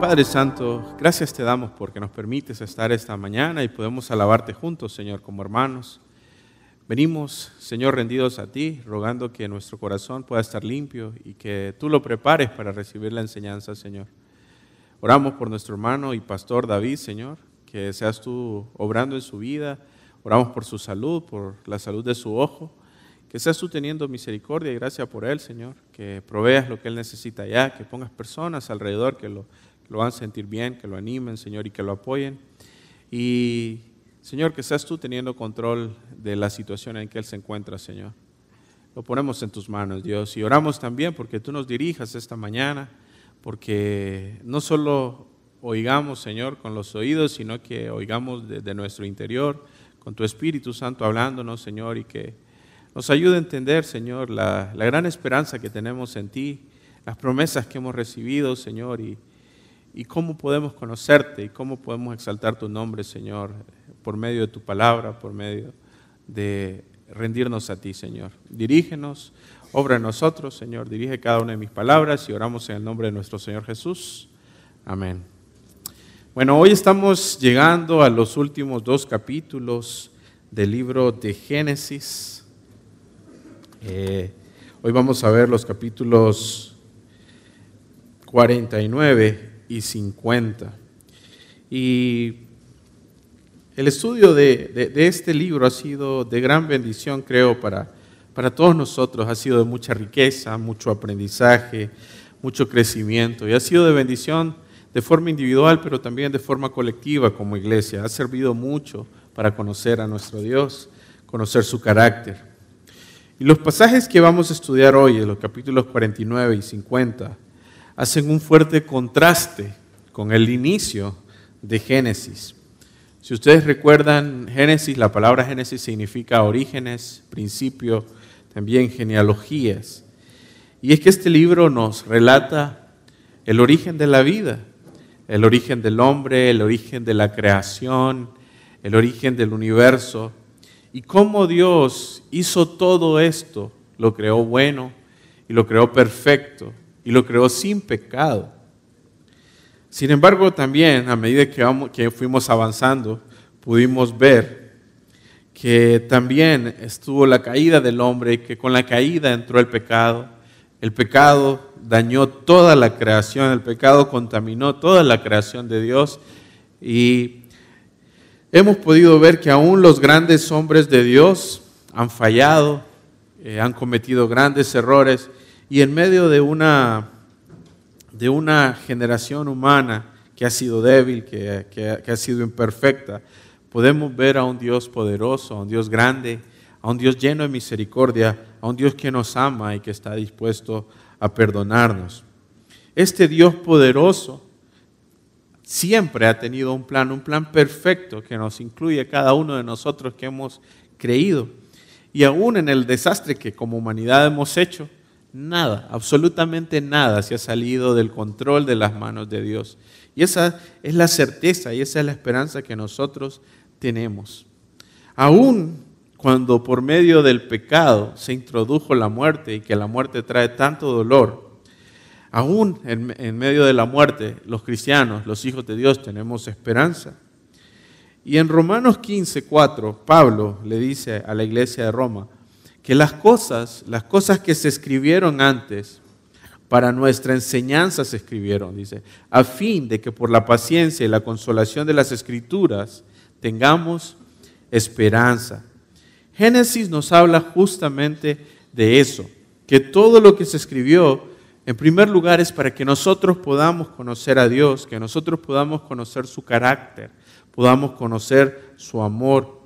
Padre Santo, gracias te damos porque nos permites estar esta mañana y podemos alabarte juntos, Señor, como hermanos. Venimos, Señor, rendidos a ti, rogando que nuestro corazón pueda estar limpio y que tú lo prepares para recibir la enseñanza, Señor. Oramos por nuestro hermano y pastor David, Señor, que seas tú obrando en su vida. Oramos por su salud, por la salud de su ojo. Que seas tú teniendo misericordia y gracia por él, Señor. Que proveas lo que él necesita ya, que pongas personas alrededor que lo lo hagan sentir bien, que lo animen, Señor, y que lo apoyen. Y, Señor, que seas tú teniendo control de la situación en que Él se encuentra, Señor. Lo ponemos en tus manos, Dios. Y oramos también porque tú nos dirijas esta mañana, porque no solo oigamos, Señor, con los oídos, sino que oigamos desde nuestro interior, con tu Espíritu Santo hablándonos, Señor, y que nos ayude a entender, Señor, la, la gran esperanza que tenemos en ti, las promesas que hemos recibido, Señor, y y cómo podemos conocerte y cómo podemos exaltar tu nombre, Señor, por medio de tu palabra, por medio de rendirnos a ti, Señor. Dirígenos, obra en nosotros, Señor, dirige cada una de mis palabras y oramos en el nombre de nuestro Señor Jesús. Amén. Bueno, hoy estamos llegando a los últimos dos capítulos del libro de Génesis. Eh, hoy vamos a ver los capítulos 49 y 50. Y el estudio de, este libro ha sido de gran bendición, creo, para, para todos nosotros. Ha sido de mucha riqueza, mucho aprendizaje, mucho crecimiento. Y ha sido de bendición de forma individual, pero también de forma colectiva como iglesia. Ha servido mucho para conocer a nuestro Dios, conocer su carácter. Y los pasajes que vamos a estudiar hoy, en los capítulos 49 y 50, hacen un fuerte contraste con el inicio de Génesis. Si ustedes recuerdan, Génesis, la palabra Génesis significa orígenes, principio, también genealogías. Y es que este libro nos relata el origen de la vida, el origen del hombre, el origen de la creación, el origen del universo, y cómo Dios hizo todo esto, lo creó bueno y lo creó perfecto, y lo creó sin pecado. Sin embargo, también a medida que, fuimos avanzando, pudimos ver que también estuvo la caída del hombre que con la caída entró el pecado. El pecado dañó toda la creación, el pecado contaminó toda la creación de Dios y hemos podido ver que aún los grandes hombres de Dios han fallado, eh, han cometido grandes errores y en medio de una, de una generación humana que ha sido débil, que, que ha sido imperfecta, podemos ver a un Dios poderoso, a un Dios grande, a un Dios lleno de misericordia, a un Dios que nos ama y que está dispuesto a perdonarnos. Este Dios poderoso siempre ha tenido un plan, un plan perfecto que nos incluye a cada uno de nosotros que hemos creído. Y aún en el desastre que como humanidad hemos hecho, Nada, absolutamente nada se ha salido del control de las manos de Dios. Y esa es la certeza y esa es la esperanza que nosotros tenemos. Aún cuando por medio del pecado se introdujo la muerte y que la muerte trae tanto dolor, aún en, medio de la muerte, los cristianos, los hijos de Dios, tenemos esperanza. Y en Romanos 15, 4, Pablo le dice a la iglesia de Roma, que las cosas, las cosas que se escribieron antes, para nuestra enseñanza se escribieron, dice, a fin de que por la paciencia y la consolación de las escrituras tengamos esperanza. Génesis nos habla justamente de eso, que todo lo que se escribió, en primer lugar, es para que nosotros podamos conocer a Dios, que nosotros podamos conocer su carácter, podamos conocer su amor,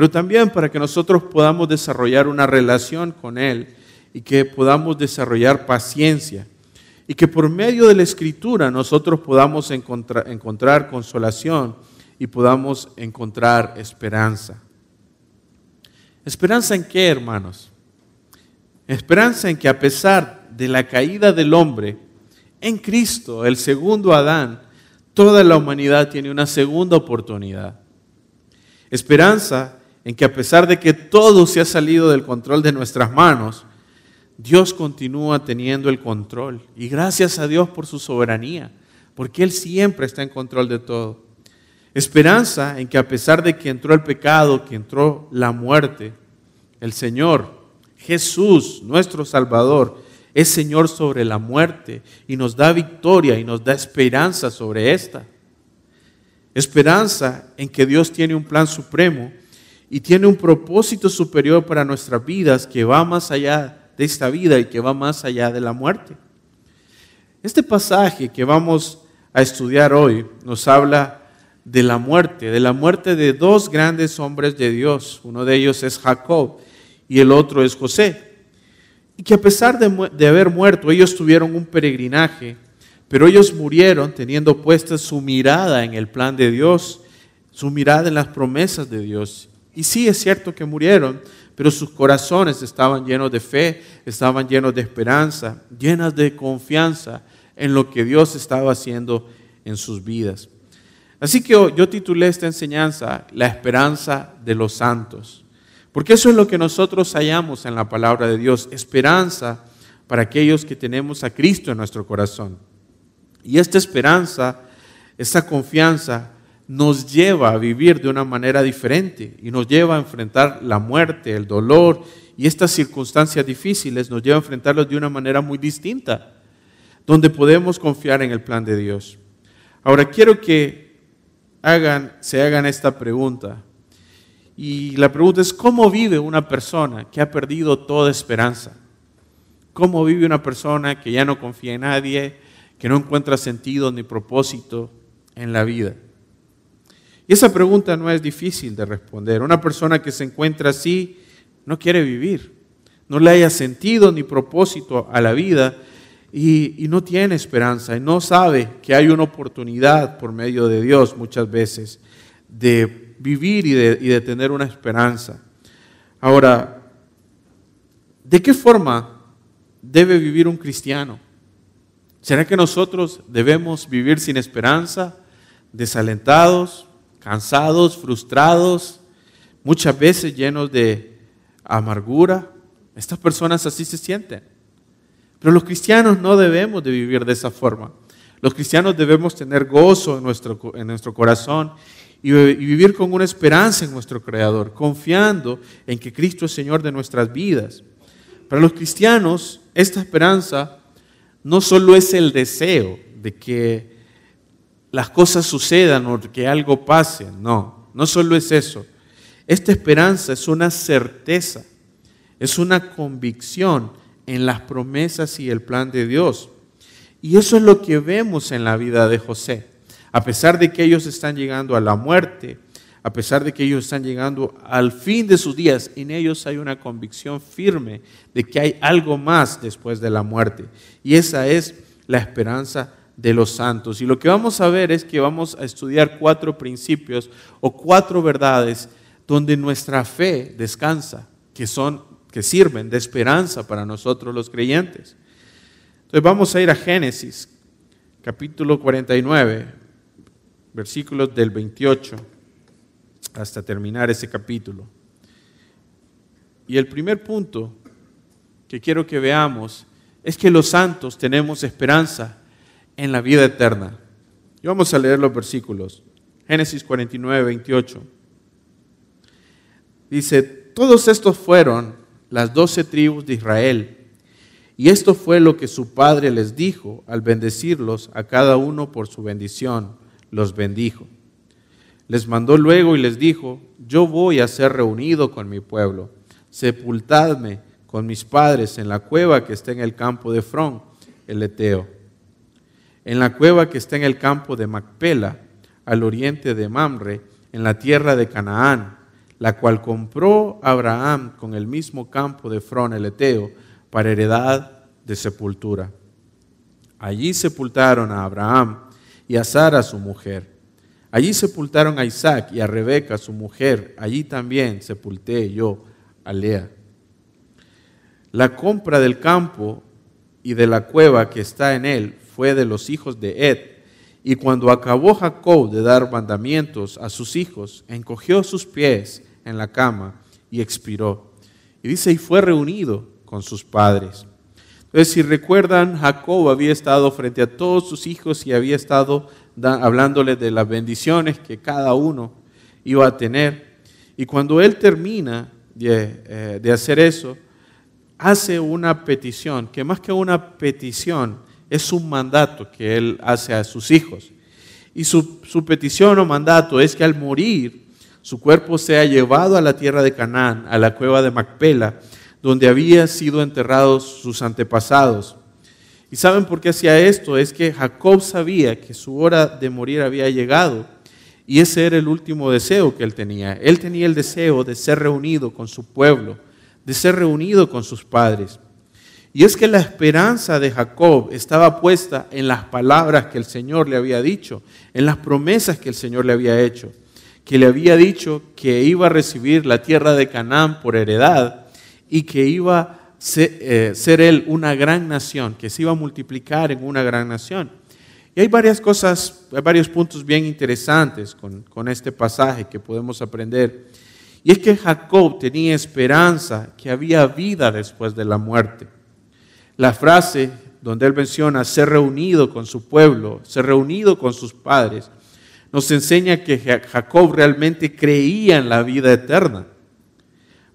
pero también para que nosotros podamos desarrollar una relación con Él y que podamos desarrollar paciencia y que por medio de la escritura nosotros podamos encontrar, consolación y podamos encontrar esperanza. ¿Esperanza en qué, hermanos? Esperanza en que a pesar de la caída del hombre, en Cristo, el segundo Adán, toda la humanidad tiene una segunda oportunidad. Esperanza en que a pesar de que todo se ha salido del control de nuestras manos, Dios continúa teniendo el control. Y gracias a Dios por su soberanía, porque Él siempre está en control de todo. Esperanza en que a pesar de que entró el pecado, que entró la muerte, el Señor, Jesús, nuestro Salvador, es Señor sobre la muerte y nos da victoria y nos da esperanza sobre esta. Esperanza en que Dios tiene un plan supremo y tiene un propósito superior para nuestras vidas que va más allá de esta vida y que va más allá de la muerte. Este pasaje que vamos a estudiar hoy nos habla de la muerte, de la muerte de dos grandes hombres de Dios. Uno de ellos es Jacob y el otro es José y que a pesar de, haber muerto, ellos tuvieron un peregrinaje, pero ellos murieron teniendo puesta su mirada en el plan de Dios, su mirada en las promesas de Dios. Y sí es cierto que murieron, pero sus corazones estaban llenos de fe, estaban llenos de esperanza, llenas de confianza en lo que Dios estaba haciendo en sus vidas. Así que yo titulé esta enseñanza La esperanza de los santos. Porque eso es lo que nosotros hallamos en la palabra de Dios, esperanza para aquellos que tenemos a Cristo en nuestro corazón. Y esta esperanza, esta confianza, nos lleva a vivir de una manera diferente y nos lleva a enfrentar la muerte, el dolor y estas circunstancias difíciles, nos lleva a enfrentarlos de una manera muy distinta, donde podemos confiar en el plan de Dios. Ahora quiero que hagan, se hagan esta pregunta. Y la pregunta es, ¿cómo vive una persona que ha perdido toda esperanza? ¿Cómo vive una persona que ya no confía en nadie, que no encuentra sentido ni propósito en la vida? Y esa pregunta no es difícil de responder. Una persona que se encuentra así no quiere vivir, no le haya sentido ni propósito a la vida y, y, no tiene esperanza y no sabe que hay una oportunidad por medio de Dios muchas veces de vivir y de, tener una esperanza. Ahora, ¿de qué forma debe vivir un cristiano? ¿Será que nosotros debemos vivir sin esperanza, desalentados, cansados, frustrados, muchas veces llenos de amargura? Estas personas así se sienten. Pero los cristianos no debemos de vivir de esa forma. Los cristianos debemos tener gozo en nuestro, en nuestro corazón y vivir con una esperanza en nuestro Creador, confiando en que Cristo es Señor de nuestras vidas. Para los cristianos, esta esperanza no solo es el deseo de que las cosas sucedan o que algo pase, no, no solo es eso. Esta esperanza es una certeza, es una convicción en las promesas y el plan de Dios. Y eso es lo que vemos en la vida de José. A pesar de que ellos están llegando a la muerte, a pesar de que ellos están llegando al fin de sus días, en ellos hay una convicción firme de que hay algo más después de la muerte. Y esa es la esperanza de los santos. Y lo que vamos a ver es que vamos a estudiar cuatro principios o cuatro verdades donde nuestra fe descansa, que son que sirven de esperanza para nosotros los creyentes. Entonces vamos a ir a Génesis, capítulo 49, versículos del 28 hasta terminar ese capítulo. Y el primer punto que quiero que veamos es que los santos tenemos esperanza en la vida eterna. Y vamos a leer los versículos. Génesis 49, 28. Dice, todos estos fueron las doce tribus de Israel. Y esto fue lo que su padre les dijo al bendecirlos a cada uno por su bendición los bendijo. Les mandó luego y les dijo, yo voy a ser reunido con mi pueblo, sepultadme con mis padres en la cueva que está en el campo de Frón, el Eteo, en la cueva que está en el campo de Macpela, al oriente de Mamre, en la tierra de Canaán, la cual compró Abraham con el mismo campo de Frón, el Eteo, para heredad de sepultura. Allí sepultaron a Abraham y a Sara su mujer. Allí sepultaron a Isaac y a Rebeca su mujer. Allí también sepulté yo a Lea. La compra del campo y de la cueva que está en él fue de los hijos de Ed. Y cuando acabó Jacob de dar mandamientos a sus hijos, encogió sus pies en la cama y expiró. Y dice, y fue reunido con sus padres. Entonces, si recuerdan, Jacob había estado frente a todos sus hijos y había estado hablándoles de las bendiciones que cada uno iba a tener. Y cuando él termina de, eh, de hacer eso, hace una petición, que más que una petición, es un mandato que él hace a sus hijos. Y su, petición o mandato es que al morir, su cuerpo sea llevado a la tierra de Canaán, a la cueva de Macpela, donde habían sido enterrados sus antepasados. ¿Y saben por qué hacía esto? Es que Jacob sabía que su hora de morir había llegado y ese era el último deseo que él tenía. Él tenía el deseo de ser reunido con su pueblo, de ser reunido con sus padres. Y es que la esperanza de Jacob estaba puesta en las palabras que el Señor le había dicho, en las promesas que el Señor le había hecho, que le había dicho que iba a recibir la tierra de Canaán por heredad y que iba a eh, ser, él una gran nación, que se iba a multiplicar en una gran nación. Y hay varias cosas, hay varios puntos bien interesantes con, con este pasaje que podemos aprender. Y es que Jacob tenía esperanza que había vida después de la muerte. La frase donde él menciona ser reunido con su pueblo, ser reunido con sus padres, nos enseña que Jacob realmente creía en la vida eterna.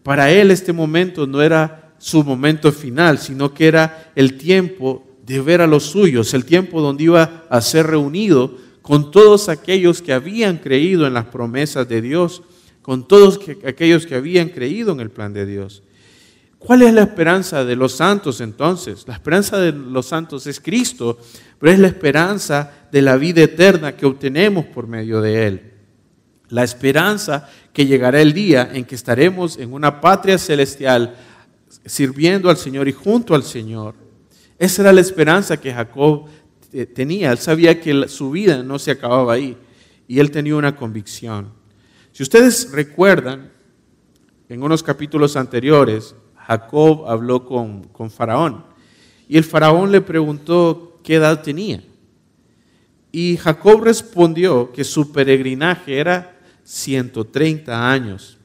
Para él este momento no era su momento final, sino que era el tiempo de ver a los suyos, el tiempo donde iba a ser reunido con todos aquellos que habían creído en las promesas de Dios, con todos aquellos que habían creído en el plan de Dios. ¿Cuál es la esperanza de los santos entonces? La esperanza de los santos es Cristo, pero es la esperanza de la vida eterna que obtenemos por medio de Él. La esperanza que llegará el día en que estaremos en una patria celestial sirviendo al Señor y junto al Señor. Esa era la esperanza que Jacob tenía. Él sabía que su vida no se acababa ahí y él tenía una convicción. Si ustedes recuerdan, en unos capítulos anteriores, Jacob habló con, con Faraón. Y el Faraón le preguntó qué edad tenía. Y Jacob respondió que su peregrinaje era 130 años.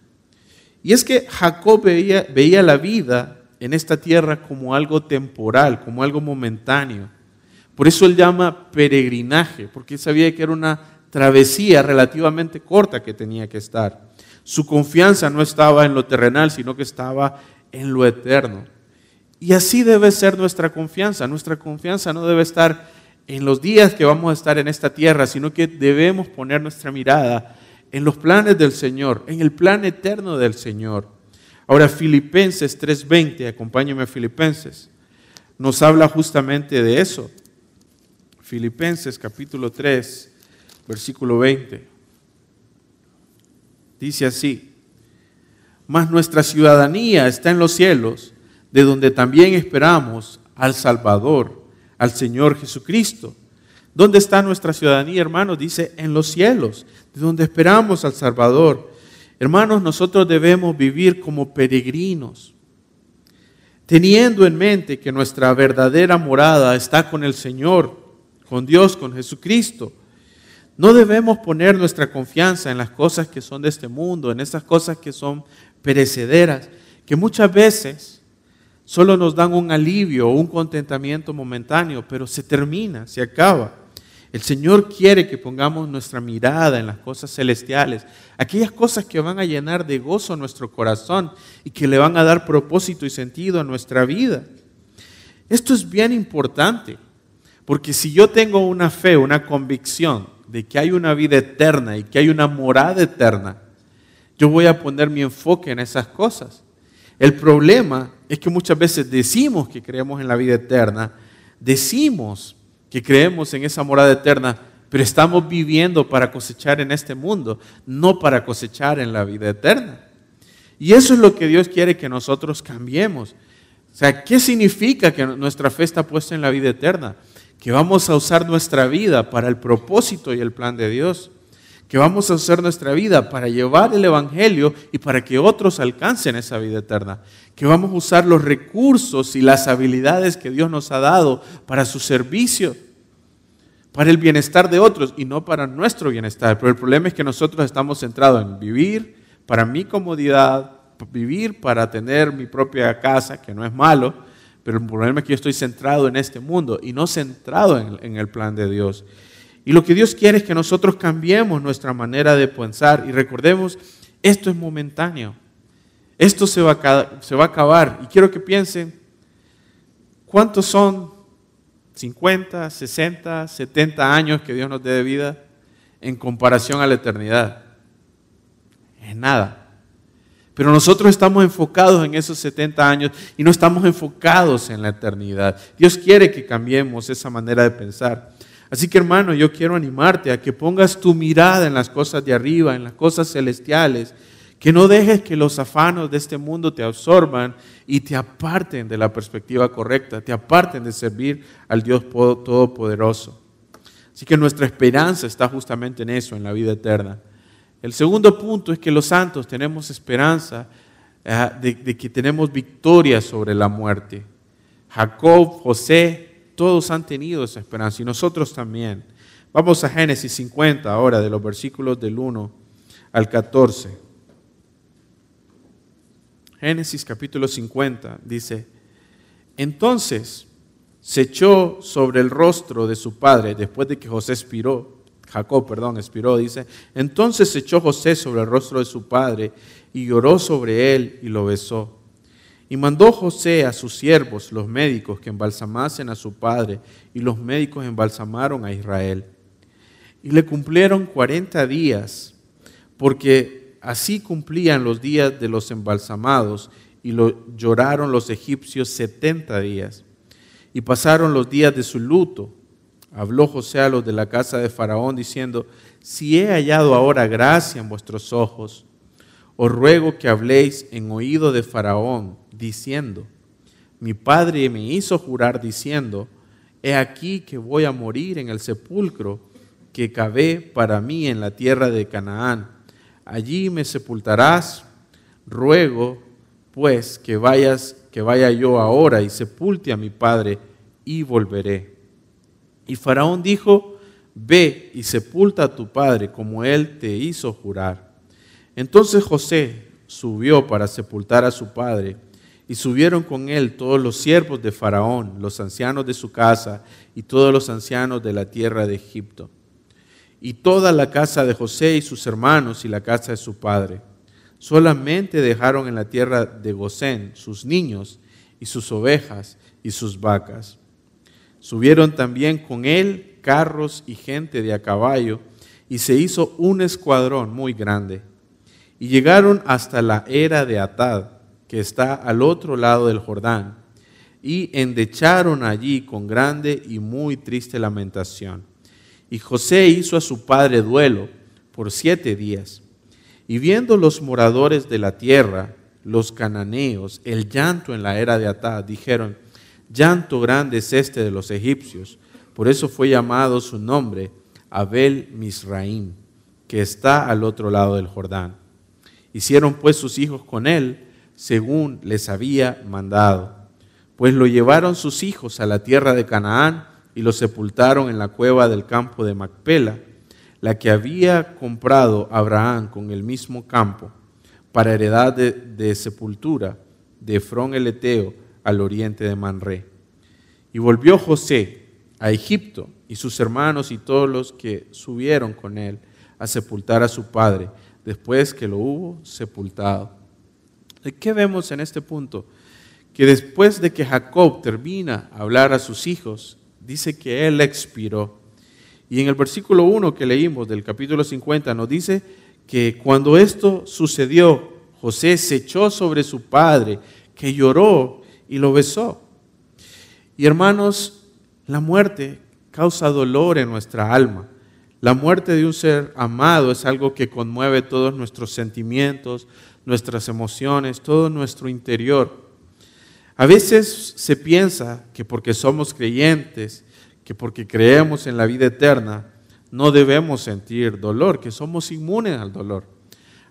Y es que Jacob veía, veía la vida en esta tierra como algo temporal, como algo momentáneo. Por eso él llama peregrinaje, porque sabía que era una travesía relativamente corta que tenía que estar. Su confianza no estaba en lo terrenal, sino que estaba en lo eterno. Y así debe ser nuestra confianza. Nuestra confianza no debe estar en los días que vamos a estar en esta tierra, sino que debemos poner nuestra mirada en los planes del Señor, en el plan eterno del Señor. Ahora, Filipenses 3:20, acompáñeme a Filipenses, nos habla justamente de eso. Filipenses capítulo 3, versículo 20. Dice así, mas nuestra ciudadanía está en los cielos, de donde también esperamos al Salvador, al Señor Jesucristo. ¿Dónde está nuestra ciudadanía, hermanos? Dice, en los cielos, de donde esperamos al Salvador. Hermanos, nosotros debemos vivir como peregrinos, teniendo en mente que nuestra verdadera morada está con el Señor, con Dios, con Jesucristo. No debemos poner nuestra confianza en las cosas que son de este mundo, en esas cosas que son perecederas, que muchas veces solo nos dan un alivio o un contentamiento momentáneo, pero se termina, se acaba. El Señor quiere que pongamos nuestra mirada en las cosas celestiales, aquellas cosas que van a llenar de gozo nuestro corazón y que le van a dar propósito y sentido a nuestra vida. Esto es bien importante, porque si yo tengo una fe, una convicción de que hay una vida eterna y que hay una morada eterna, yo voy a poner mi enfoque en esas cosas. El problema es que muchas veces decimos que creemos en la vida eterna, decimos que creemos en esa morada eterna, pero estamos viviendo para cosechar en este mundo, no para cosechar en la vida eterna. Y eso es lo que Dios quiere que nosotros cambiemos. O sea, ¿qué significa que nuestra fe está puesta en la vida eterna? Que vamos a usar nuestra vida para el propósito y el plan de Dios que vamos a hacer nuestra vida para llevar el Evangelio y para que otros alcancen esa vida eterna. Que vamos a usar los recursos y las habilidades que Dios nos ha dado para su servicio, para el bienestar de otros y no para nuestro bienestar. Pero el problema es que nosotros estamos centrados en vivir para mi comodidad, vivir para tener mi propia casa, que no es malo, pero el problema es que yo estoy centrado en este mundo y no centrado en, el plan de Dios. Y lo que Dios quiere es que nosotros cambiemos nuestra manera de pensar y recordemos, esto es momentáneo, esto se va a, se va a acabar. Y quiero que piensen, ¿cuántos son 50, 60, 70 años que Dios nos dé de vida en comparación a la eternidad? Es nada. Pero nosotros estamos enfocados en esos 70 años y no estamos enfocados en la eternidad. Dios quiere que cambiemos esa manera de pensar. Así que hermano, yo quiero animarte a que pongas tu mirada en las cosas de arriba, en las cosas celestiales, que no dejes que los afanos de este mundo te absorban y te aparten de la perspectiva correcta, te aparten de servir al Dios Todopoderoso. Así que nuestra esperanza está justamente en eso, en la vida eterna. El segundo punto es que los santos tenemos esperanza eh, de, que tenemos victoria sobre la muerte. Jacob, José, todos han tenido esa esperanza y nosotros también. Vamos a Génesis 50 ahora, de los versículos del 1 al 14. Génesis capítulo 50 dice, entonces se echó sobre el rostro de su padre después de que José expiró Jacob, perdón, expiró, dice, entonces echó José sobre el rostro de su padre y lloró sobre él y lo besó. Y mandó José a sus siervos, los médicos, que embalsamasen a su padre, y los médicos embalsamaron a Israel. Y le cumplieron cuarenta días, porque así cumplían los días de los embalsamados, y lo lloraron los egipcios setenta días. Y pasaron los días de su luto, habló José a los de la casa de Faraón diciendo, si he hallado ahora gracia en vuestros ojos, os ruego que habléis en oído de Faraón, diciendo, mi padre me hizo jurar diciendo, he aquí que voy a morir en el sepulcro que cavé para mí en la tierra de Canaán. Allí me sepultarás. Ruego, pues, que vayas, que vaya yo ahora y sepulte a mi padre y volveré. Y Faraón dijo, ve y sepulta a tu padre como él te hizo jurar. Entonces José subió para sepultar a su padre, y subieron con él todos los siervos de Faraón, los ancianos de su casa, y todos los ancianos de la tierra de Egipto, y toda la casa de José y sus hermanos y la casa de su padre. Solamente dejaron en la tierra de Gosén sus niños y sus ovejas y sus vacas. Subieron también con él carros y gente de a caballo, y se hizo un escuadrón muy grande. Y llegaron hasta la era de Atad, que está al otro lado del Jordán, y endecharon allí con grande y muy triste lamentación. Y José hizo a su padre duelo por siete días. Y viendo los moradores de la tierra, los cananeos, el llanto en la era de Atad, dijeron, Llanto grande es este de los egipcios. Por eso fue llamado su nombre Abel Misraim, que está al otro lado del Jordán. Hicieron pues sus hijos con él según les había mandado. Pues lo llevaron sus hijos a la tierra de Canaán y lo sepultaron en la cueva del campo de Macpela, la que había comprado Abraham con el mismo campo, para heredad de, sepultura de Efrón el Eteo, al oriente de Manré. Y volvió José a Egipto y sus hermanos y todos los que subieron con él a sepultar a su padre después que lo hubo sepultado. ¿Qué vemos en este punto? Que después de que Jacob termina a hablar a sus hijos, dice que él expiró. Y en el versículo 1 que leímos del capítulo 50 nos dice que cuando esto sucedió, José se echó sobre su padre, que lloró y lo besó. Y hermanos, la muerte causa dolor en nuestra alma. La muerte de un ser amado es algo que conmueve todos nuestros sentimientos, nuestras emociones, todo nuestro interior. A veces se piensa que porque somos creyentes, que porque creemos en la vida eterna, no debemos sentir dolor, que somos inmunes al dolor.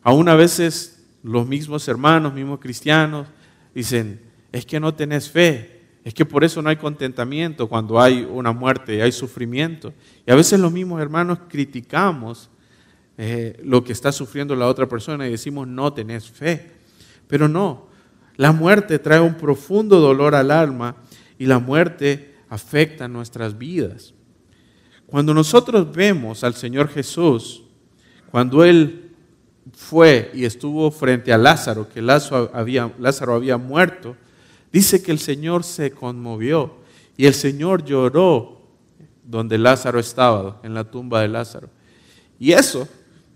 Aún a veces los mismos hermanos, mismos cristianos, dicen, es que no tenés fe, es que por eso no hay contentamiento cuando hay una muerte y hay sufrimiento. Y a veces los mismos hermanos criticamos eh, lo que está sufriendo la otra persona y decimos no tenés fe. Pero no, La muerte trae un profundo dolor al alma y la muerte afecta nuestras vidas. Cuando nosotros vemos al Señor Jesús, cuando Él fue y estuvo frente a Lázaro, que Lázaro había, Lázaro había muerto, dice que el Señor se conmovió y el Señor lloró donde Lázaro estaba, en la tumba de Lázaro. Y eso,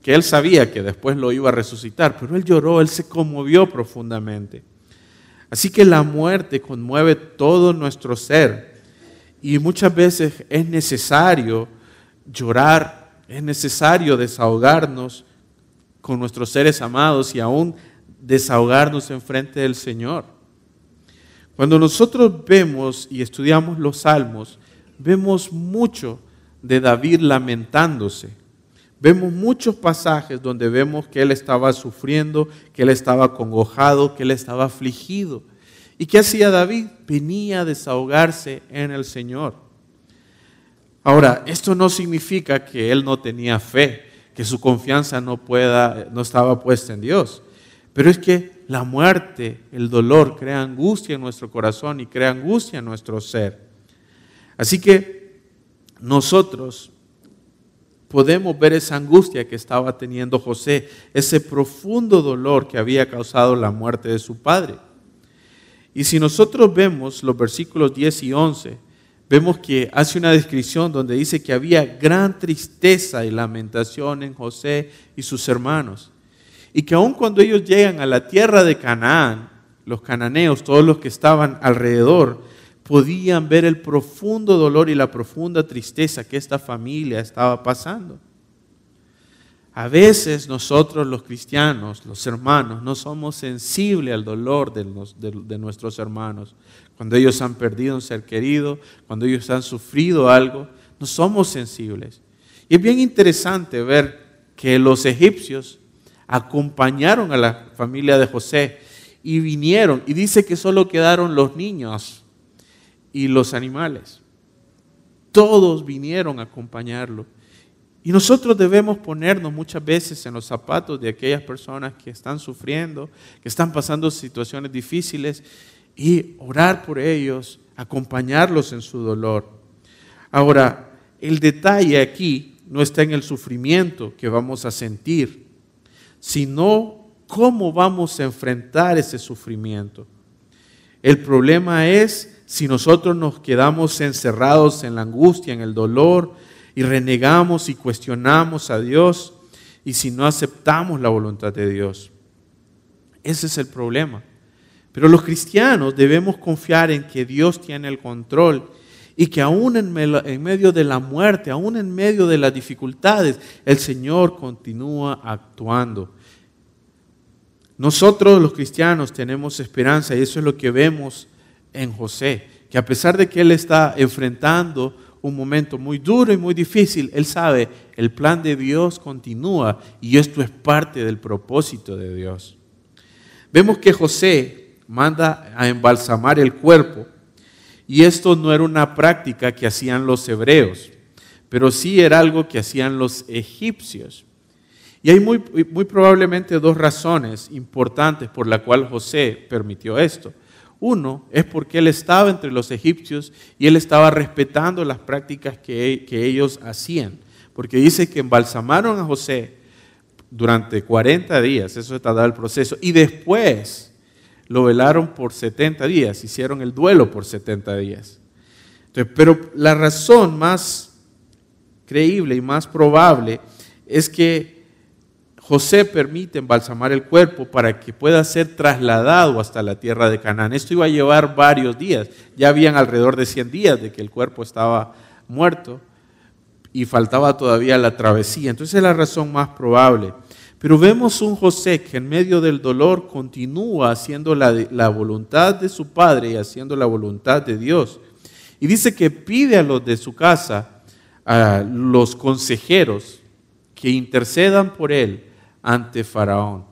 que Él sabía que después lo iba a resucitar, pero Él lloró, Él se conmovió profundamente. Así que la muerte conmueve todo nuestro ser y muchas veces es necesario llorar, es necesario desahogarnos con nuestros seres amados y aún desahogarnos en frente del Señor. Cuando nosotros vemos y estudiamos los salmos, vemos mucho de David lamentándose. Vemos muchos pasajes donde vemos que él estaba sufriendo, que él estaba congojado, que él estaba afligido. ¿Y qué hacía David? Venía a desahogarse en el Señor. Ahora, esto no significa que él no tenía fe, que su confianza no, pueda, no estaba puesta en Dios. Pero es que la muerte, el dolor, crea angustia en nuestro corazón y crea angustia en nuestro ser. Así que nosotros podemos ver esa angustia que estaba teniendo José, ese profundo dolor que había causado la muerte de su padre. Y si nosotros vemos los versículos 10 y 11, vemos que hace una descripción donde dice que había gran tristeza y lamentación en José y sus hermanos. Y que aun cuando ellos llegan a la tierra de Canaán, los cananeos, todos los que estaban alrededor, podían ver el profundo dolor y la profunda tristeza que esta familia estaba pasando. A veces nosotros los cristianos, los hermanos, no somos sensibles al dolor de, nuestros hermanos. Cuando ellos han perdido un ser querido, cuando ellos han sufrido algo, no somos sensibles. Y es bien interesante ver que los egipcios acompañaron a la familia de José y vinieron. Y dice que solo quedaron los niños y los animales. Todos vinieron a acompañarlo. Y nosotros debemos ponernos muchas veces en los zapatos de aquellas personas que están sufriendo, que están pasando situaciones difíciles y orar por ellos, acompañarlos en su dolor. Ahora, el detalle aquí no está en el sufrimiento que vamos a sentir, sino cómo vamos a enfrentar ese sufrimiento. El problema es si nosotros nos quedamos encerrados en la angustia, en el dolor, y renegamos y cuestionamos a Dios y si no aceptamos la voluntad de Dios. Ese es el problema. Pero los cristianos debemos confiar en que Dios tiene el control y que aún en, medio de la muerte, aún en medio de las dificultades, el Señor continúa actuando. Nosotros los cristianos tenemos esperanza y eso es lo que vemos en José, que a pesar de que él está enfrentando un momento muy duro y muy difícil, Él sabe, el plan de Dios continúa y esto es parte del propósito de Dios. Vemos que José manda a embalsamar el cuerpo y esto no era una práctica que hacían los hebreos, pero sí era algo que hacían los egipcios. Y hay muy, muy probablemente dos razones importantes por la cual José permitió esto. Uno es porque él estaba entre los egipcios y él estaba respetando las prácticas que, ellos hacían. Porque dice que embalsamaron a José durante 40 días, eso está dado el proceso, y después lo velaron por 70 días, hicieron el duelo por 70 días. pero la razón más creíble y más probable es que José permite embalsamar el cuerpo para que pueda ser trasladado hasta la tierra de Canaán. Esto iba a llevar varios días. Ya habían alrededor de 100 días de que el cuerpo estaba muerto y faltaba todavía la travesía. Entonces es la razón más probable. Pero vemos un José que en medio del dolor continúa haciendo la, la, voluntad de su padre y haciendo la voluntad de Dios. Y dice que pide a los de su casa, a los consejeros, que intercedan por él ante Faraón.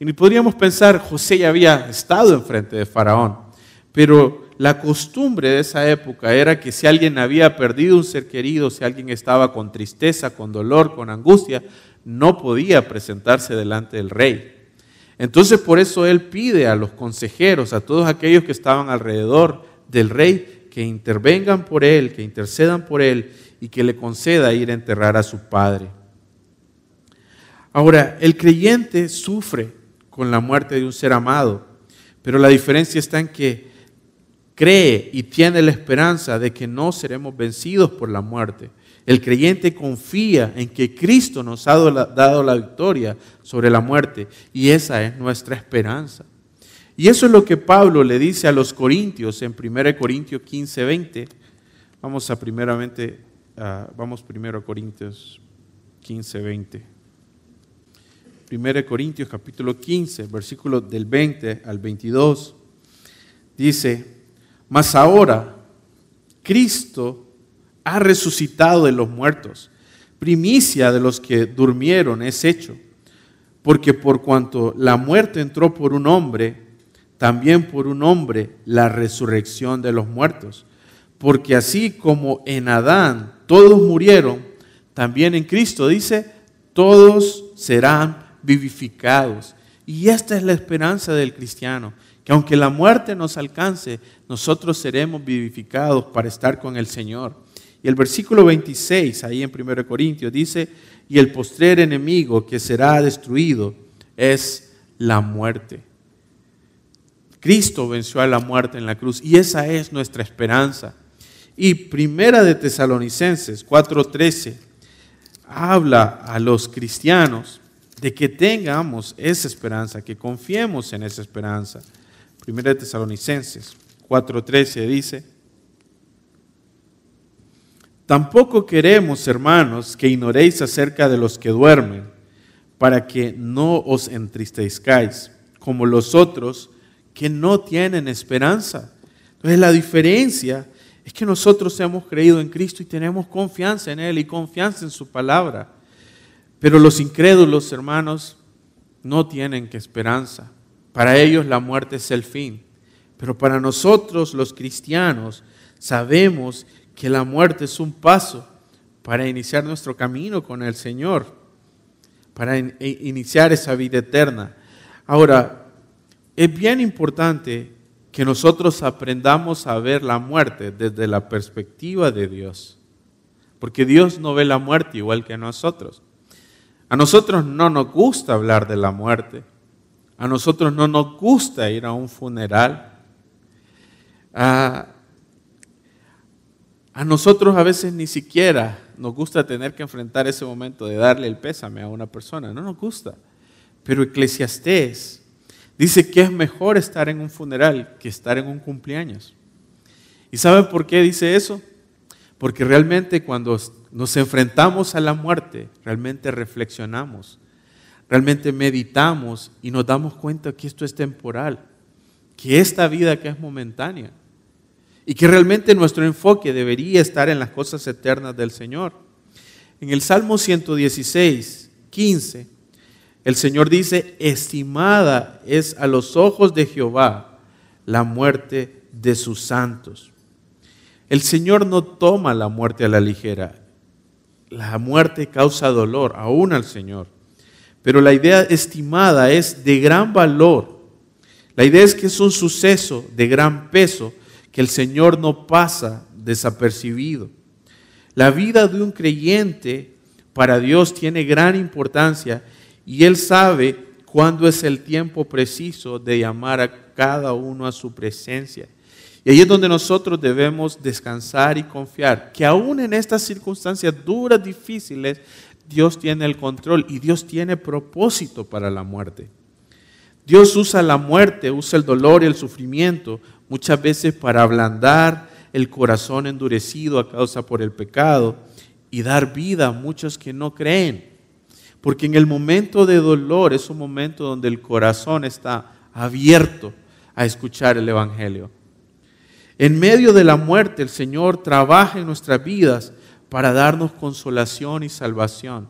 Y podríamos pensar, José ya había estado enfrente de Faraón, pero la costumbre de esa época era que si alguien había perdido un ser querido, si alguien estaba con tristeza, con dolor, con angustia, no podía presentarse delante del rey. Entonces por eso él pide a los consejeros, a todos aquellos que estaban alrededor del rey, que intervengan por él, que intercedan por él y que le conceda ir a enterrar a su padre. Ahora, el creyente sufre con la muerte de un ser amado, pero la diferencia está en que cree y tiene la esperanza de que no seremos vencidos por la muerte. El creyente confía en que Cristo nos ha dado la victoria sobre la muerte y esa es nuestra esperanza. Y eso es lo que Pablo le dice a los corintios en 1 Corintios 15, 20. Vamos a primeramente, vamos primero a Corintios 15, 20. 1 Corintios capítulo 15, versículo del 20 al 22. Dice, mas ahora Cristo ha resucitado de los muertos. Primicia de los que durmieron es hecho. Porque por cuanto la muerte entró por un hombre, también por un hombre la resurrección de los muertos. Porque así como en Adán todos murieron, también en Cristo dice, todos serán vivificados. Y esta es la esperanza del cristiano, que aunque la muerte nos alcance, nosotros seremos vivificados para estar con el Señor. Y el versículo 26, ahí en 1 Corintios, dice, y el postrer enemigo que será destruido es la muerte. Cristo venció a la muerte en la cruz y esa es nuestra esperanza. Y Primera de Tesalonicenses 4:13 habla a los cristianos de que tengamos esa esperanza, que confiemos en esa esperanza. Primera de Tesalonicenses 4:13 dice, Tampoco queremos, hermanos, que ignoréis acerca de los que duermen, para que no os entristezcáis, como los otros que no tienen esperanza. Entonces la diferencia es que nosotros hemos creído en Cristo y tenemos confianza en Él y confianza en su palabra. Pero los incrédulos, hermanos, no tienen que esperanza. Para ellos la muerte es el fin. Pero para nosotros los cristianos sabemos que la muerte es un paso para iniciar nuestro camino con el Señor, para e, iniciar esa vida eterna. Ahora, es bien importante que nosotros aprendamos a ver la muerte desde la perspectiva de Dios, porque Dios no ve la muerte igual que nosotros. A nosotros no nos gusta hablar de la muerte, a nosotros no nos gusta ir a un funeral. Ah, a nosotros a veces ni siquiera nos gusta tener que enfrentar ese momento de darle el pésame a una persona, no nos gusta. Pero Eclesiastés dice que es mejor estar en un funeral que estar en un cumpleaños. ¿Y saben por qué dice eso? Porque realmente cuando nos enfrentamos a la muerte, realmente reflexionamos, realmente meditamos y nos damos cuenta que esto es temporal, que esta vida que es momentánea y que realmente nuestro enfoque debería estar en las cosas eternas del Señor. En el Salmo 116, 15, el Señor dice, estimada es a los ojos de Jehová la muerte de sus santos. El Señor no toma la muerte a la ligera. La muerte causa dolor, aún al Señor. Pero la idea estimada es de gran valor. La idea es que es un suceso de gran peso que el Señor no pasa desapercibido. La vida de un creyente para Dios tiene gran importancia y Él sabe cuándo es el tiempo preciso de llamar a cada uno a su presencia. Y ahí es donde nosotros debemos descansar y confiar que aún en estas circunstancias duras, difíciles, Dios tiene el control y Dios tiene propósito para la muerte. Dios usa la muerte, usa el dolor y el sufrimiento muchas veces para ablandar el corazón endurecido a causa por el pecado y dar vida a muchos que no creen. Porque en el momento de dolor es un momento donde el corazón está abierto a escuchar el Evangelio. En medio de la muerte el Señor trabaja en nuestras vidas para darnos consolación y salvación.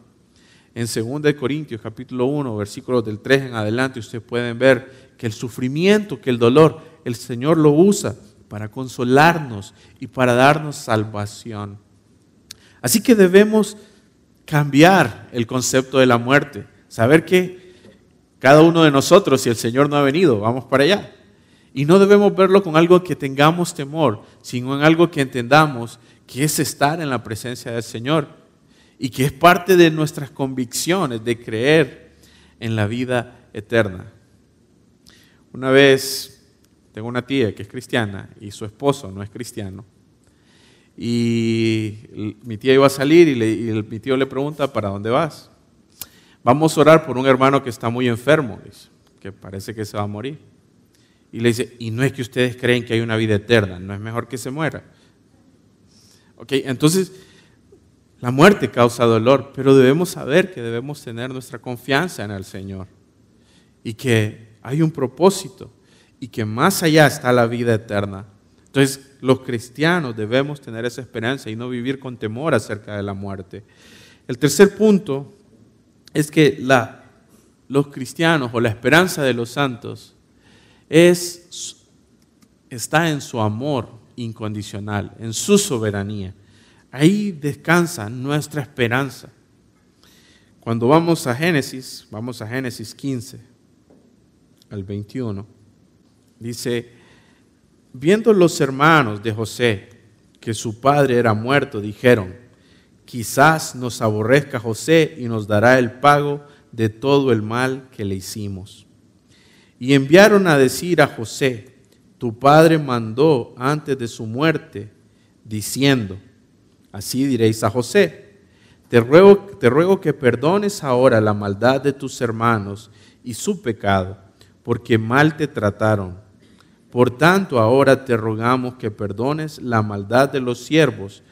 En 2 Corintios capítulo 1, versículos del 3 en adelante, ustedes pueden ver que el sufrimiento, que el dolor el Señor lo usa para consolarnos y para darnos salvación. Así que debemos cambiar el concepto de la muerte, saber que cada uno de nosotros, si el Señor no ha venido, vamos para allá. Y no debemos verlo con algo que tengamos temor, sino en algo que entendamos que es estar en la presencia del Señor y que es parte de nuestras convicciones de creer en la vida eterna. Una vez tengo una tía que es cristiana y su esposo no es cristiano. Y mi tía iba a salir y, mi tío le pregunta, ¿para dónde vas? Vamos a orar por un hermano que está muy enfermo, que parece que se va a morir. Y le dice, y no es que ustedes creen que hay una vida eterna, no es mejor que se muera. Ok, entonces la muerte causa dolor, pero debemos saber que debemos tener nuestra confianza en el Señor y que hay un propósito y que más allá está la vida eterna. Entonces, los cristianos debemos tener esa esperanza y no vivir con temor acerca de la muerte. El tercer punto es que la, los cristianos o la esperanza de los santos es, está en su amor incondicional, en su soberanía. Ahí descansa nuestra esperanza. Cuando vamos a Génesis, vamos a Génesis 15, al 21, dice, viendo los hermanos de José que su padre era muerto, dijeron, quizás nos aborrezca José y nos dará el pago de todo el mal que le hicimos. Y enviaron a decir a José, tu padre mandó antes de su muerte, diciendo, así diréis a José, te ruego, te ruego que perdones ahora la maldad de tus hermanos y su pecado, porque mal te trataron. Por tanto, ahora te rogamos que perdones la maldad de los siervos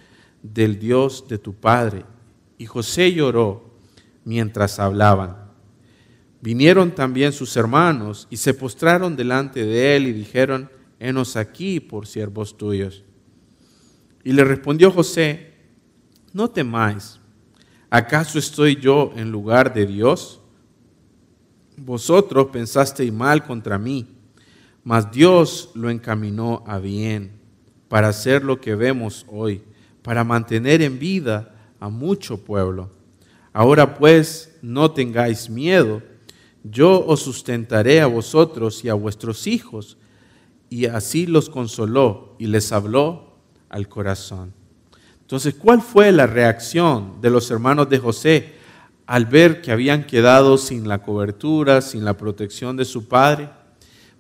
del Dios de tu Padre. Y José lloró mientras hablaban. Vinieron también sus hermanos y se postraron delante de él y dijeron, henos aquí por siervos tuyos. Y le respondió José, no temáis, ¿acaso estoy yo en lugar de Dios? Vosotros pensasteis mal contra mí, mas Dios lo encaminó a bien para hacer lo que vemos hoy, para mantener en vida a mucho pueblo. Ahora pues, no tengáis miedo yo os sustentaré a vosotros y a vuestros hijos. Y así los consoló y les habló al corazón. Entonces, ¿cuál fue la reacción de los hermanos de José al ver que habían quedado sin la cobertura, sin la protección de su padre?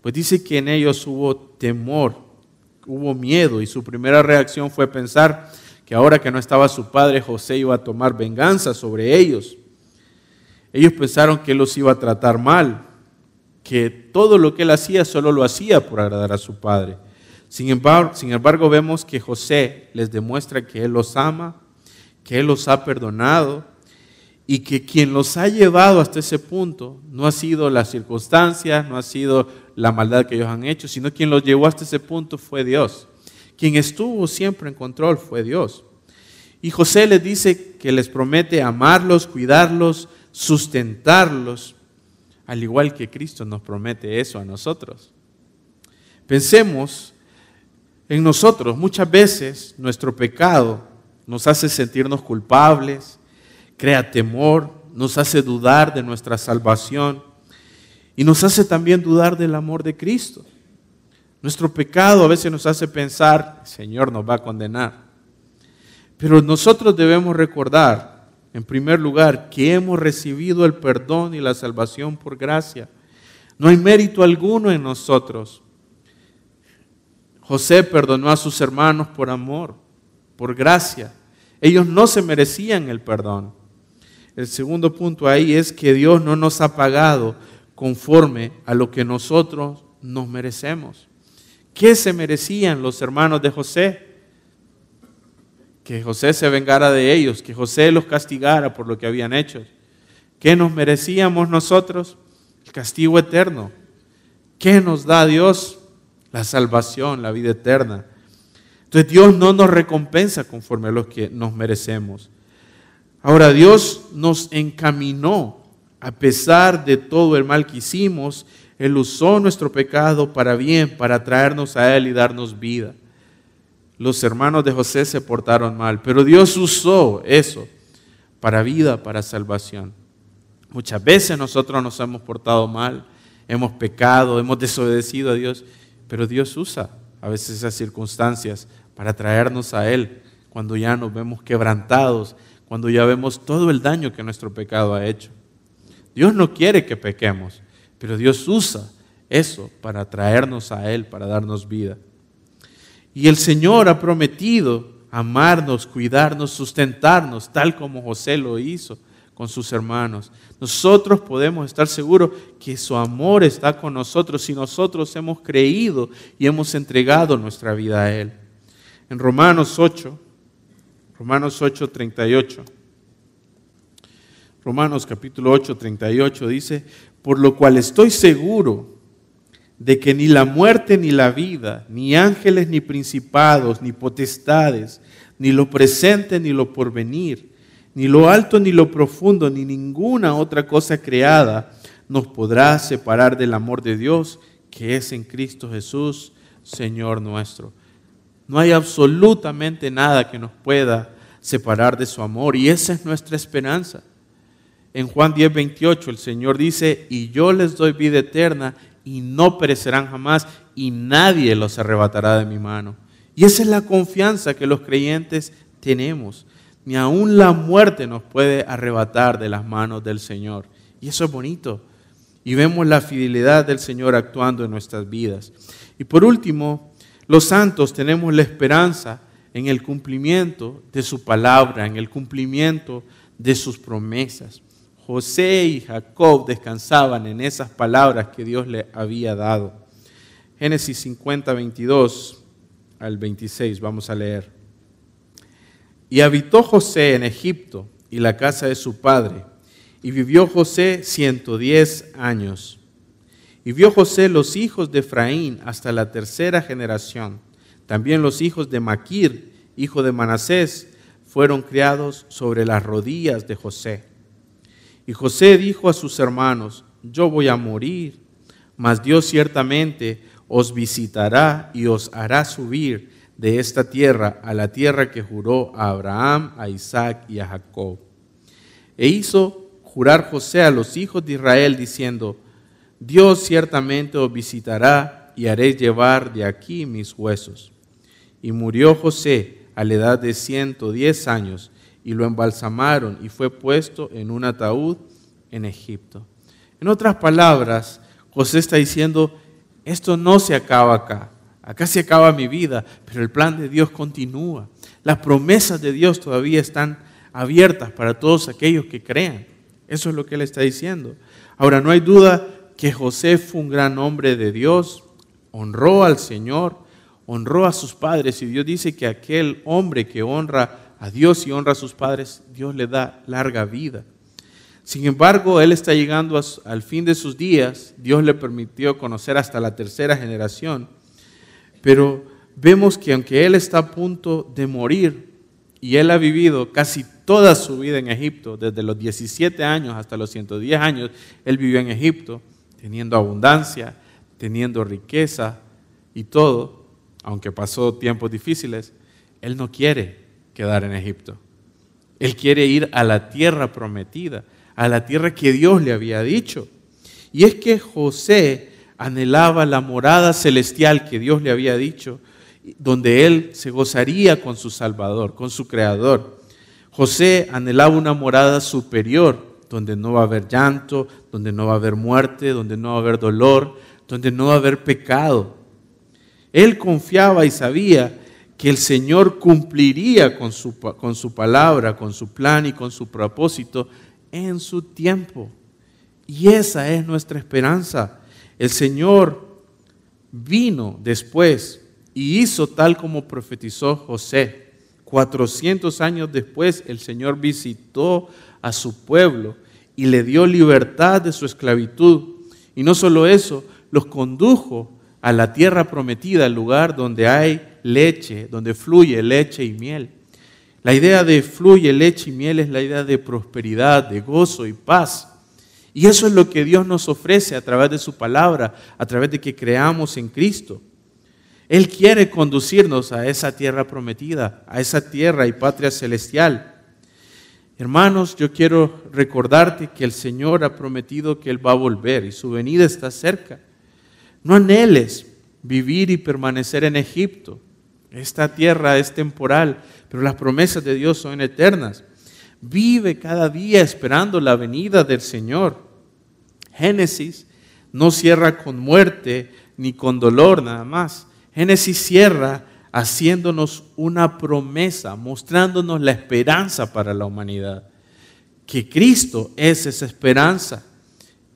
Pues dice que en ellos hubo temor, hubo miedo y su primera reacción fue pensar que ahora que no estaba su padre, José iba a tomar venganza sobre ellos. Ellos pensaron que él los iba a tratar mal, que todo lo que él hacía solo lo hacía por agradar a su padre. Sin embargo, sin embargo, vemos que José les demuestra que él los ama, que él los ha perdonado y que quien los ha llevado hasta ese punto no ha sido las circunstancias, no ha sido la maldad que ellos han hecho, sino quien los llevó hasta ese punto fue Dios. Quien estuvo siempre en control fue Dios. Y José les dice que les promete amarlos, cuidarlos, sustentarlos, al igual que Cristo nos promete eso a nosotros. Pensemos en nosotros. Muchas veces nuestro pecado nos hace sentirnos culpables, crea temor, nos hace dudar de nuestra salvación y nos hace también dudar del amor de Cristo. Nuestro pecado a veces nos hace pensar, el Señor nos va a condenar. Pero nosotros debemos recordar en primer lugar, que hemos recibido el perdón y la salvación por gracia. No hay mérito alguno en nosotros. José perdonó a sus hermanos por amor, por gracia. Ellos no se merecían el perdón. El segundo punto ahí es que Dios no nos ha pagado conforme a lo que nosotros nos merecemos. ¿Qué se merecían los hermanos de José? que José se vengara de ellos, que José los castigara por lo que habían hecho. ¿Qué nos merecíamos nosotros? El castigo eterno. ¿Qué nos da Dios? La salvación, la vida eterna. Entonces Dios no nos recompensa conforme a lo que nos merecemos. Ahora Dios nos encaminó a pesar de todo el mal que hicimos. Él usó nuestro pecado para bien, para traernos a Él y darnos vida los hermanos de José se portaron mal, pero Dios usó eso para vida, para salvación. Muchas veces nosotros nos hemos portado mal, hemos pecado, hemos desobedecido a Dios, pero Dios usa a veces esas circunstancias para traernos a Él cuando ya nos vemos quebrantados, cuando ya vemos todo el daño que nuestro pecado ha hecho. Dios no quiere que pequemos, pero Dios usa eso para traernos a Él, para darnos vida. Y el Señor ha prometido amarnos, cuidarnos, sustentarnos, tal como José lo hizo con sus hermanos. Nosotros podemos estar seguros que su amor está con nosotros si nosotros hemos creído y hemos entregado nuestra vida a Él. En Romanos 8, Romanos 8, 38. Romanos capítulo 8, 38 dice, por lo cual estoy seguro de que ni la muerte ni la vida, ni ángeles ni principados, ni potestades, ni lo presente ni lo porvenir, ni lo alto ni lo profundo, ni ninguna otra cosa creada nos podrá separar del amor de Dios que es en Cristo Jesús, Señor nuestro. No hay absolutamente nada que nos pueda separar de su amor y esa es nuestra esperanza. En Juan 10, 28 el Señor dice, y yo les doy vida eterna y no perecerán jamás y nadie los arrebatará de mi mano. Y esa es la confianza que los creyentes tenemos ni aun la muerte nos puede arrebatar de las manos del Señor. Y eso es bonito. Y vemos la fidelidad del Señor actuando en nuestras vidas. Y por último, los santos tenemos la esperanza en el cumplimiento de su palabra, en el cumplimiento de sus promesas. José y Jacob descansaban en esas palabras que Dios le había dado. Génesis 50, 22 al 26, vamos a leer. Y habitó José en Egipto y la casa de su padre. Y vivió José 110 años. Y vio José los hijos de Efraín hasta la tercera generación. También los hijos de Maquir, hijo de Manasés, fueron criados sobre las rodillas de José. Y José dijo a sus hermanos, yo voy a morir, mas Dios ciertamente os visitará y os hará subir de esta tierra a la tierra que juró a Abraham, a Isaac y a Jacob. E hizo jurar José a los hijos de Israel diciendo, Dios ciertamente os visitará y haré llevar de aquí mis huesos. Y murió José a la edad de 110 años y lo embalsamaron y fue puesto en un ataúd en Egipto. En otras palabras, José está diciendo, esto no se acaba acá. Acá se acaba mi vida, pero el plan de Dios continúa. Las promesas de Dios todavía están abiertas para todos aquellos que crean. Eso es lo que él está diciendo. Ahora, no hay duda que José fue un gran hombre de Dios, honró al Señor, honró a sus padres y Dios dice que aquel hombre que honra a Dios y honra a sus padres, Dios le da larga vida. Sin embargo, él está llegando al fin de sus días, Dios le permitió conocer hasta la tercera generación pero vemos que aunque él está a punto de morir y él ha vivido casi toda su vida en Egipto, desde los 17 años hasta los 110 años, él vivió en Egipto, teniendo abundancia, teniendo riqueza y todo, aunque pasó tiempos difíciles, él no quiere quedar en Egipto. Él quiere ir a la tierra prometida, a la tierra que Dios le había dicho. Y es que José anhelaba la morada celestial que Dios le había dicho, donde él se gozaría con su Salvador, con su Creador. José anhelaba una morada superior, donde no va a haber llanto, donde no va a haber muerte, donde no va a haber dolor, donde no va a haber pecado. Él confiaba y sabía que el Señor cumpliría con su, con su palabra, con su plan y con su propósito en su tiempo. Y esa es nuestra esperanza. El Señor vino después y hizo tal como profetizó José. 400 años después el Señor visitó a su pueblo y le dio libertad de su esclavitud. Y no solo eso, los condujo a la tierra prometida, el lugar donde hay leche, donde fluye leche y miel. La idea de fluye leche y miel es la idea de prosperidad, de gozo y paz. Y eso es lo que Dios nos ofrece a través de su palabra, a través de que creamos en Cristo. Él quiere conducirnos a esa tierra prometida, a esa tierra y patria celestial. Hermanos, yo quiero recordarte que el Señor ha prometido que Él va a volver y su venida está cerca. No anheles vivir y permanecer en Egipto. Esta tierra es temporal, pero las promesas de Dios son eternas. Vive cada día esperando la venida del Señor. Génesis no cierra con muerte ni con dolor nada más. Génesis cierra haciéndonos una promesa, mostrándonos la esperanza para la humanidad. Que Cristo es esa esperanza.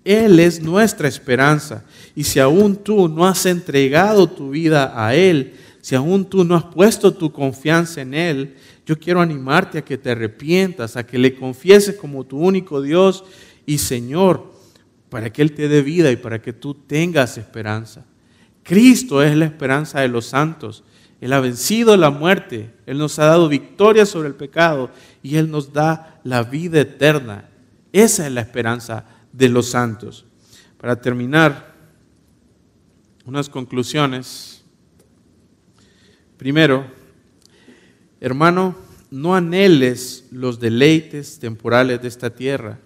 Él es nuestra esperanza. Y si aún tú no has entregado tu vida a Él, si aún tú no has puesto tu confianza en Él, yo quiero animarte a que te arrepientas, a que le confieses como tu único Dios y Señor, para que Él te dé vida y para que tú tengas esperanza. Cristo es la esperanza de los santos. Él ha vencido la muerte, Él nos ha dado victoria sobre el pecado y Él nos da la vida eterna. Esa es la esperanza de los santos. Para terminar, unas conclusiones. Primero, hermano, no anheles los deleites temporales de esta tierra,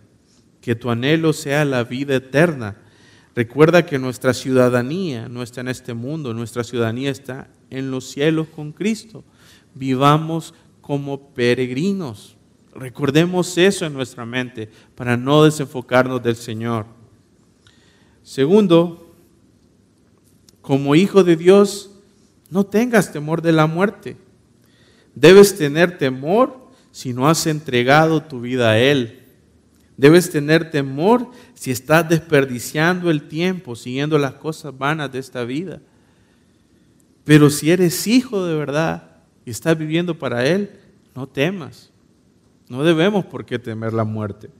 que tu anhelo sea la vida eterna. Recuerda que nuestra ciudadanía no está en este mundo, nuestra ciudadanía está en los cielos con Cristo. Vivamos como peregrinos. Recordemos eso en nuestra mente para no desenfocarnos del Señor. Segundo, como hijo de Dios, no tengas temor de la muerte. Debes tener temor si no has entregado tu vida a Él. Debes tener temor si estás desperdiciando el tiempo siguiendo las cosas vanas de esta vida. Pero si eres hijo de verdad y estás viviendo para Él, no temas. No debemos por qué temer la muerte.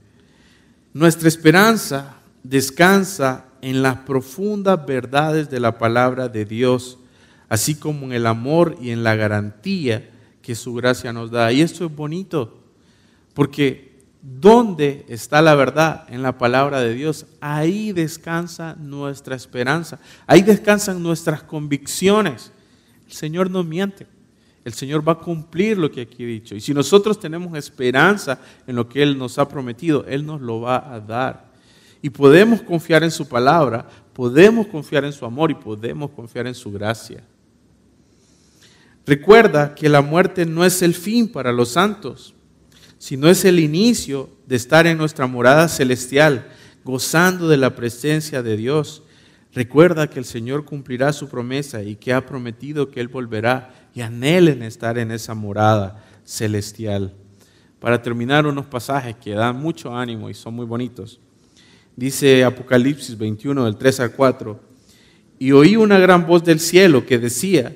Nuestra esperanza descansa en las profundas verdades de la palabra de Dios, así como en el amor y en la garantía que su gracia nos da. Y esto es bonito, porque ¿dónde está la verdad? En la palabra de Dios. Ahí descansa nuestra esperanza, ahí descansan nuestras convicciones. El Señor no miente. El Señor va a cumplir lo que aquí he dicho. Y si nosotros tenemos esperanza en lo que Él nos ha prometido, Él nos lo va a dar. Y podemos confiar en su palabra, podemos confiar en su amor y podemos confiar en su gracia. Recuerda que la muerte no es el fin para los santos, sino es el inicio de estar en nuestra morada celestial, gozando de la presencia de Dios. Recuerda que el Señor cumplirá su promesa y que ha prometido que Él volverá y anhelen estar en esa morada celestial. Para terminar, unos pasajes que dan mucho ánimo y son muy bonitos. Dice Apocalipsis 21, del 3 al 4, y oí una gran voz del cielo que decía,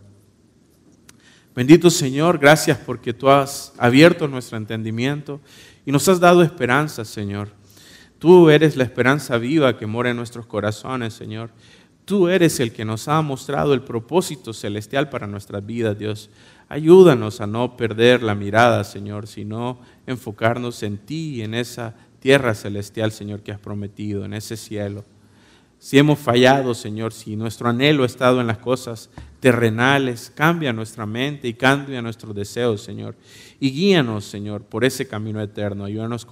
Bendito Señor, gracias porque tú has abierto nuestro entendimiento y nos has dado esperanza, Señor. Tú eres la esperanza viva que mora en nuestros corazones, Señor. Tú eres el que nos ha mostrado el propósito celestial para nuestras vidas, Dios. Ayúdanos a no perder la mirada, Señor, sino enfocarnos en ti y en esa tierra celestial, Señor, que has prometido, en ese cielo. Si hemos fallado, Señor, si nuestro anhelo ha estado en las cosas terrenales, cambia nuestra mente y cambia nuestros deseos, Señor. Y guíanos, Señor, por ese camino eterno. Ayúdanos,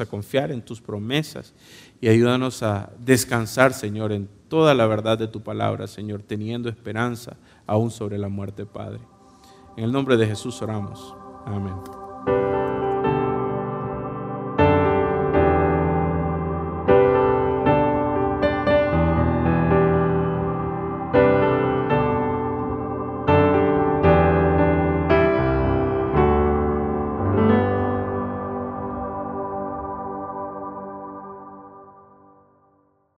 a confiar en tus promesas y ayúdanos a descansar, Señor, en toda la verdad de tu palabra, Señor, teniendo esperanza aún sobre la muerte, Padre. En el nombre de Jesús oramos. Amén.